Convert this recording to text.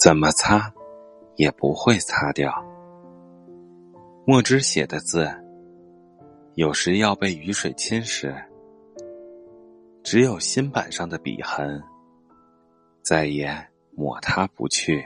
怎么擦也不会擦掉墨汁写的字，有时要被雨水侵蚀，只有新版上的笔痕再也抹它不去。